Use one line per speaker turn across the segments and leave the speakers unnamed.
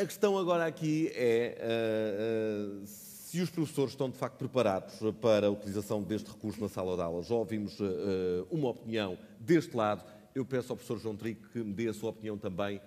A questão agora aqui é uh, uh, se os professores estão de facto preparados para a utilização deste recurso na sala de aula. Já ouvimos uh, uma opinião deste lado. Eu peço ao professor João Trigo que me dê a sua opinião também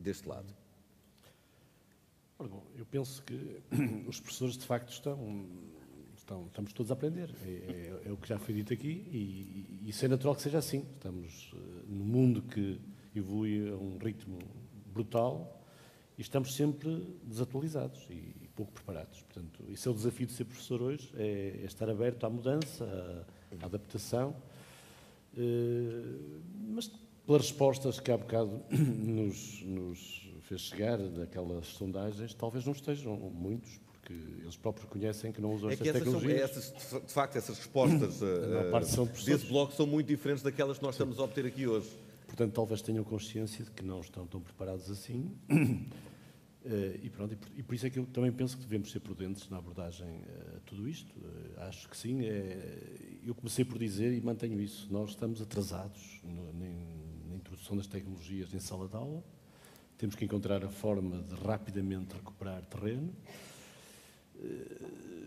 deste lado.
Bom, eu penso que os professores de facto estão, estão estamos todos a aprender. É, é, é, o que já foi dito aqui e, e isso é natural que seja assim. Estamos num mundo que evolui a um ritmo brutal e estamos sempre desatualizados e, pouco preparados. Portanto, isso é o desafio de ser professor hoje, é, é estar aberto à mudança, à, à adaptação, uh, mas pelas respostas que há bocado nos, nos fez chegar daquelas sondagens, talvez não estejam muitos, porque eles próprios conhecem que não usam
é
estas tecnologias.
São, essas, de facto, essas respostas uh, desse bloco são muito diferentes daquelas que nós estamos a obter aqui hoje.
Portanto, talvez tenham consciência de que não estão tão preparados assim. Uh, e, pronto, e por, isso é que eu também penso que devemos ser prudentes na abordagem uh, a tudo isto. Uh, acho que sim. É, eu comecei por dizer e mantenho isso. Nós estamos atrasados na, introdução das tecnologias em sala de aula temos que encontrar a forma de rapidamente recuperar terreno.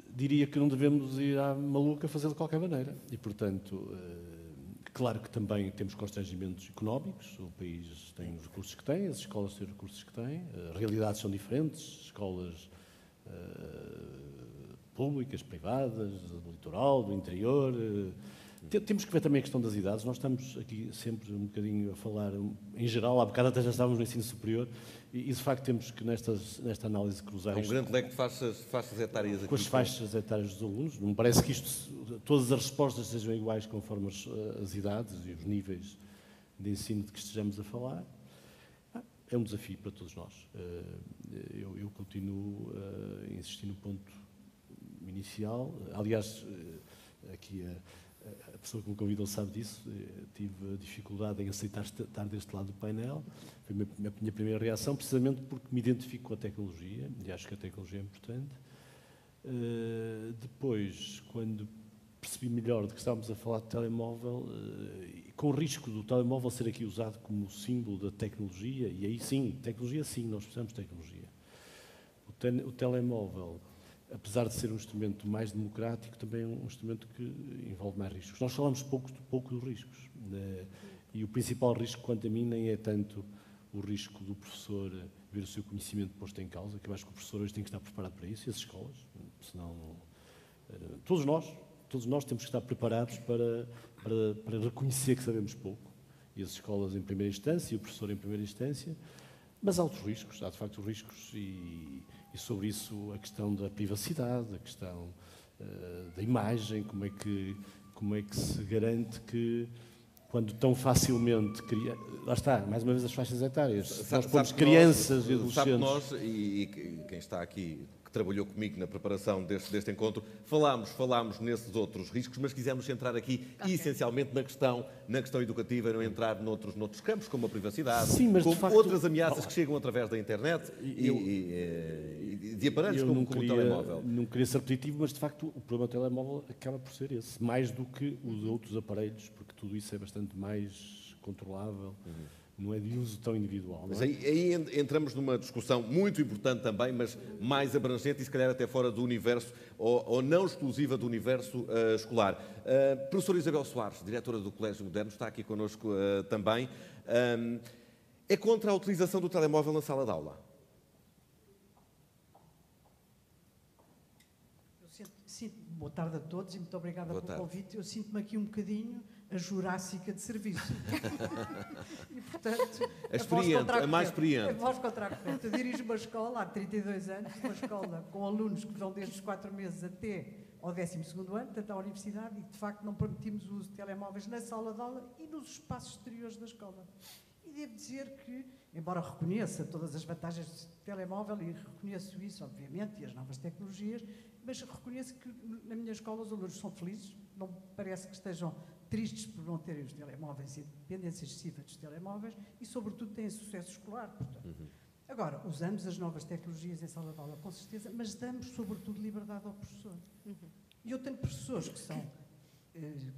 Diria que não devemos ir à maluca fazer de qualquer maneira. E, portanto, claro que também temos constrangimentos económicos. O país tem os recursos que tem, as escolas têm os recursos que têm. Uh, realidades são diferentes. Escolas públicas, privadas, do litoral, do interior temos que ver também a questão das idades. Nós estamos aqui sempre um bocadinho a falar, em geral, há bocado até já estávamos no ensino superior, e, e de facto temos que, nestas, nesta análise, cruzar.
Há um grande leque de faixas, faixas etárias aqui.
Com as faixas etárias dos alunos. Não me parece que isto, todas as respostas sejam iguais conforme as, as idades e os níveis de ensino de que estejamos a falar. Ah, é um desafio para todos nós. Eh, eu, eu continuo a insistir no ponto inicial. Aliás, eh, aqui a a pessoa que me convidou sabe disso, eh, tive dificuldade em aceitar estar deste lado do painel. Foi a minha primeira reação, precisamente porque me identifico com a tecnologia e acho que a tecnologia é importante. Uh, depois, quando percebi melhor de que estávamos a falar de telemóvel, uh, com o risco do telemóvel ser aqui usado como símbolo da tecnologia, e aí sim, tecnologia sim, nós precisamos de tecnologia. O, te o telemóvel apesar de ser um instrumento mais democrático, também é um instrumento que envolve mais riscos. Nós falamos pouco, pouco dos riscos. Né? E o principal risco, quanto a mim, nem é tanto o risco do professor ver o seu conhecimento posto em causa, que eu acho que o professor hoje tem que estar preparado para isso, e as escolas, senão... Eh, todos nós, todos nós temos que estar preparados para, para, para reconhecer que sabemos pouco, e as escolas em primeira instância, e o professor em primeira instância, mas há outros riscos, há de facto riscos e, e sobre isso a questão da privacidade, a questão uh, da imagem, como é, que, como é que se garante que quando tão facilmente cria... lá está, mais uma vez as faixas etárias, sabe, nós pomos crianças nós, e adolescentes. Sabe
nós, e, e quem está aqui trabalhou comigo na preparação deste, deste encontro, falámos, falámos nesses outros riscos, mas quisemos centrar aqui okay. essencialmente na questão, na questão educativa e não entrar noutros, noutros campos, como a privacidade,
Sim, mas
como
facto,
outras ameaças que chegam através da internet eu, e, e, de aparelhos como, como
queria,
o telemóvel.
Não queria ser repetitivo, mas de facto o problema do telemóvel acaba por ser esse, mais do que os outros aparelhos, porque tudo isso é bastante mais controlável. Uhum não é de uso tão individual.
Mas
é?
aí, aí, entramos numa discussão muito importante também, mas mais abrangente e se calhar até fora do universo, ou, ou não exclusiva do universo uh, escolar. Uh, professora Isabel Soares, diretora do Colégio Moderno, está aqui connosco uh, também. Um, é contra a utilização do telemóvel na sala de aula?
Boa tarde a todos e muito obrigada boa pelo tarde. convite. Eu sinto-me aqui um bocadinho a jurássica de serviço. e, portanto,
a, experiente, a, a mais experiente. A
voz contra a corrente. Eu dirijo uma escola há 32 anos, uma escola com alunos que vão desde os 4 meses até ao 12 ano, portanto, à universidade, e de facto não permitimos o uso de telemóveis na sala de aula e nos espaços exteriores da escola. E devo dizer que, embora reconheça todas as vantagens do telemóvel, e reconheço isso, obviamente, e as novas tecnologias, mas reconheço que na minha escola os alunos são felizes, não parece que estejam tristes por não terem os telemóveis e a dependência excessiva dos telemóveis e, sobretudo, têm sucesso escolar. Portanto. Uhum. Agora, usamos as novas tecnologias em sala de aula, com certeza, mas damos, sobretudo, liberdade ao professor. Uhum. E eu tenho professores que são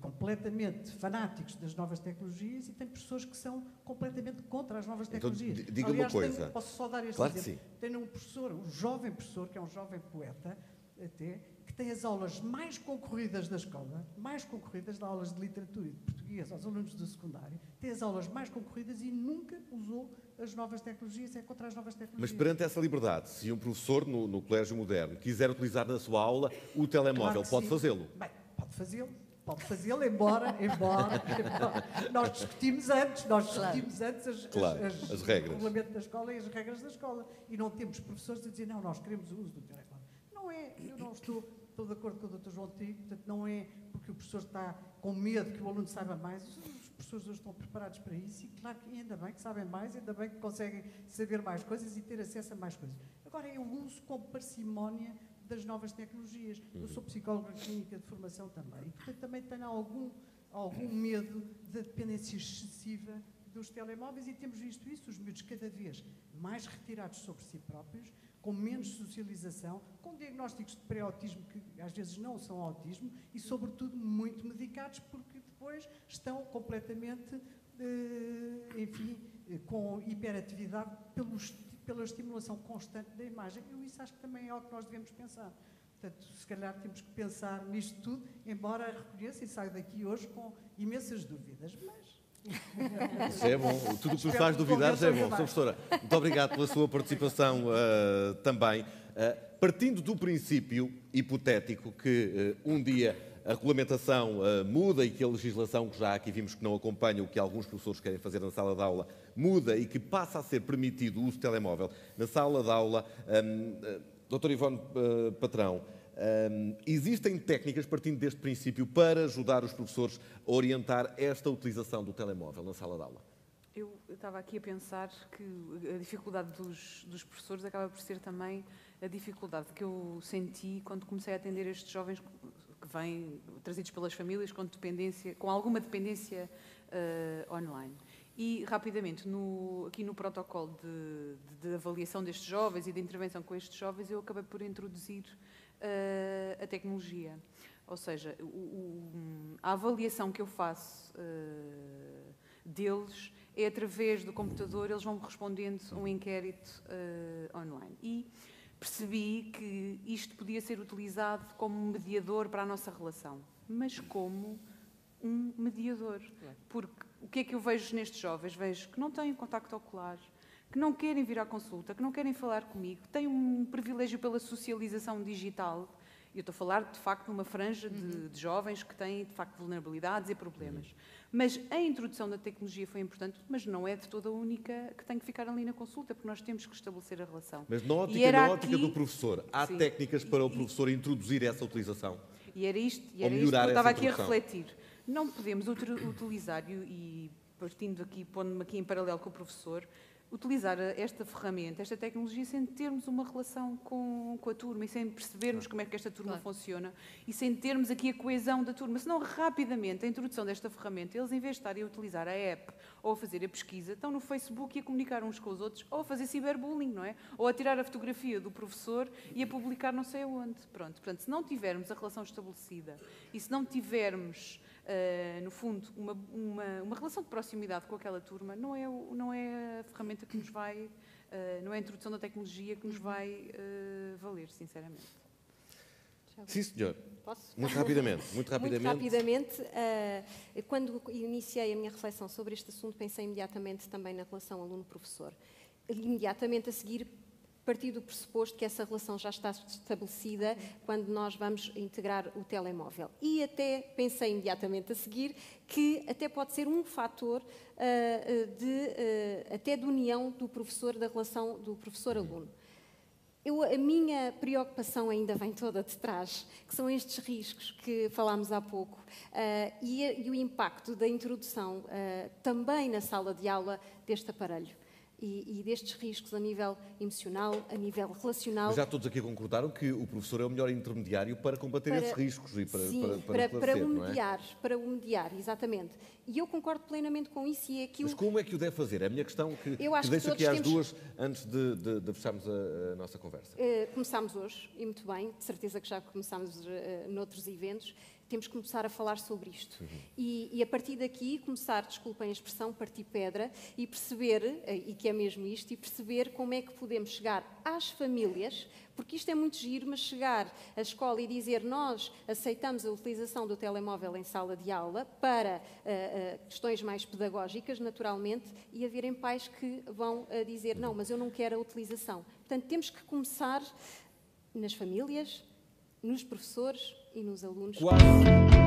completamente fanáticos das novas tecnologias e tem professores que são completamente contra as novas
Então,
tecnologias.
di- diga-me uma
Aliás, tenho-
coisa.
posso só dar este
Claro
exemplo. Tenho um professor, um jovem professor, que é um jovem poeta, até, que tem as aulas mais concorridas da escola, mais concorridas das aulas de literatura e de português aos alunos do secundário, tem as aulas mais concorridas e nunca usou as novas tecnologias, é contra as novas
Mas
tecnologias.
perante essa liberdade, se um professor no, no Colégio Moderno quiser utilizar na sua aula o telemóvel,
Claro
pode fazê-lo.
Bem, pode fazê-lo. Pode fazê-lo, embora, embora, embora. Nós discutimos antes, nós discutimos antes as,
Claro, as regras.
o regulamento da escola e as regras da escola. E não temos professores a dizer, não, nós queremos o uso do telefone. Não é, eu não estou, estou de acordo com o Dr. João Tigo, portanto, não é porque o professor está com medo que o aluno saiba mais. Os professores hoje estão preparados para isso e, claro, que ainda bem que sabem mais, ainda bem que conseguem saber mais coisas e ter acesso a mais coisas. Agora, é o uso com parcimónia das novas tecnologias. Eu sou psicóloga clínica de formação também, e, portanto, também tenho algum, algum medo da dependência excessiva dos telemóveis e temos visto isso, os miúdos cada vez mais retirados sobre si próprios, com menos socialização, com diagnósticos de pré-autismo que às vezes não são autismo e, sobretudo, muito medicados porque depois estão completamente, eh, enfim, eh, com hiperatividade pelo esti- pela estimulação constante da imagem. Eu isso acho que também é algo que nós devemos pensar. Portanto, se calhar temos que pensar nisto tudo, embora reconheça e saio daqui hoje com imensas dúvidas, mas
Isso é bom. Tudo o que nos
Espero
faz duvidar já é bom.
convençam
Sr. Professora, muito obrigado pela sua participação ah, também. Ah, partindo do princípio hipotético que ah, um dia a regulamentação ah, muda e que a legislação, que já aqui vimos que não acompanha o que alguns professores querem fazer na sala de aula, muda e que passa a ser permitido o uso de telemóvel na sala de aula, hum, ah, Dr. Ivone ah, Patrão, hum, existem técnicas partindo deste princípio para ajudar os professores a orientar esta utilização do telemóvel na sala de aula?
Eu estava aqui a pensar que a dificuldade dos, dos professores acaba por ser também a dificuldade que eu senti quando comecei a atender estes jovens que vêm trazidos pelas famílias com dependência, com alguma dependência eh, online. E rapidamente, no- aqui no protocolo de, de- de avaliação destes jovens e de intervenção com estes jovens, eu acabei por introduzir eh, a tecnologia. Ou seja, o- o- a avaliação que eu faço eh, deles é através do computador, eles vão respondendo um inquérito eh, online. E percebi que isto podia ser utilizado como um mediador para a nossa relação, mas como um mediador. Porque o que é que eu vejo nestes jovens? Vejo que não têm contacto ocular, que não querem vir à consulta, que não querem falar comigo, têm um privilégio pela socialização digital. Eu estou a falar, de facto, numa franja de, de jovens que têm, de facto, vulnerabilidades e problemas. Mas a introdução da tecnologia foi importante, mas não é de toda a única que tem que ficar ali na consulta, porque nós temos que estabelecer a relação.
Mas na ótica, na ótica
aqui-
do professor, há
Sim.
técnicas para o professor introduzir essa utilização?
E era isto, e era isto que eu estava aqui a refletir. Não podemos utilizar, e partindo aqui, pondo-me aqui em paralelo com o professor, utilizar esta ferramenta, esta tecnologia, sem termos uma relação com, com a turma e sem percebermos como é que esta turma funciona e sem termos aqui a coesão da turma. Senão, rapidamente, a introdução desta ferramenta, eles, em vez de estarem a utilizar a app ou a fazer a pesquisa, estão no Facebook e a comunicar uns com os outros ou a fazer ciberbullying, não é? Ou a tirar a fotografia do professor e a publicar não sei aonde. Pronto, portanto, se não tivermos a relação estabelecida e se não tivermos, eh, no fundo, uma, uma, uma relação de proximidade com aquela turma, não é, não é a ferramenta que nos vai, eh, não é a introdução da tecnologia que nos vai eh, valer, sinceramente.
Sim, senhor.
Posso?
Muito rapidamente, muito rapidamente.
Muito rapidamente, quando iniciei a minha reflexão sobre este assunto, pensei imediatamente também na relação aluno-professor. Imediatamente a seguir, partir do pressuposto que essa relação já está estabelecida quando nós vamos integrar o telemóvel. E até pensei imediatamente a seguir que até pode ser um fator eh, de, eh, até de união do professor, da relação do professor-aluno. Eu, a minha preocupação ainda vem toda de trás, que são estes riscos que falámos há pouco ah, e, e o impacto da introdução também na sala de aula deste aparelho e, e destes riscos a nível emocional, a nível relacional.
Mas já todos aqui concordaram que o professor é o melhor intermediário para combater
Para-
esses riscos e para,
Sim,
para, para,
para, para o
não é?
mediar, para o mediar, exatamente. E eu concordo plenamente com isso e é aquilo
Mas como é que o deve fazer? É a minha questão que,
Eu acho
que
que
deixo aqui às
temos-
duas antes de, de- de fecharmos a, a nossa conversa.
Eh, começámos hoje, e muito bem, de certeza que já começámos eh, noutros eventos. Temos que começar a falar sobre isto. E, e, a partir daqui começar, desculpem a expressão, partir pedra e perceber, eh, e que é mesmo isto, e perceber como é que podemos chegar às famílias, porque isto é muito giro, mas chegar à escola e dizer nós aceitamos a utilização do telemóvel em sala de aula para uh, uh, questões mais pedagógicas, naturalmente, e haverem pais que vão uh, dizer não, mas eu não quero a utilização. Portanto, temos que começar nas famílias, nos professores e nos alunos.
Quase.